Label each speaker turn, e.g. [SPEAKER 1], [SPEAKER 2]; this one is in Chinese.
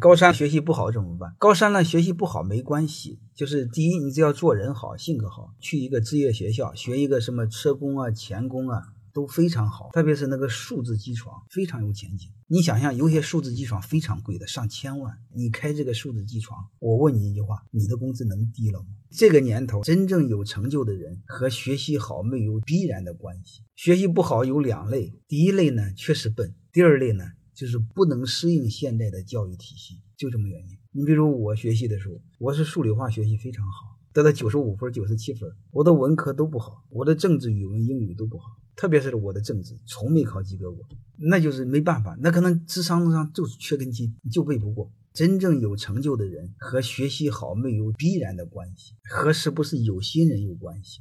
[SPEAKER 1] 高三学习不好怎么办？高三呢学习不好没关系，就是第一，你只要做人好，性格好，去一个职业学校学一个什么车工啊、钳工啊。都非常好，特别是那个数字机床非常有前景。你想想，有些数字机床非常贵的，上千万。你开这个数字机床，我问你一句话：你的工资能低了吗？这个年头，真正有成就的人和学习好没有必然的关系。学习不好有两类，第一类呢确实笨，第二类呢就是不能适应现在的教育体系，就这么原因。你比如我学习的时候，我是数理化学习非常好，得到九十五分、九十七分。我的文科都不好，我的政治、语文、英语都不好。特别是我的政治从没考及格过，那就是没办法，那可能智商上就是缺根筋，就背不过。真正有成就的人和学习好没有必然的关系，和是不是有心人有关系。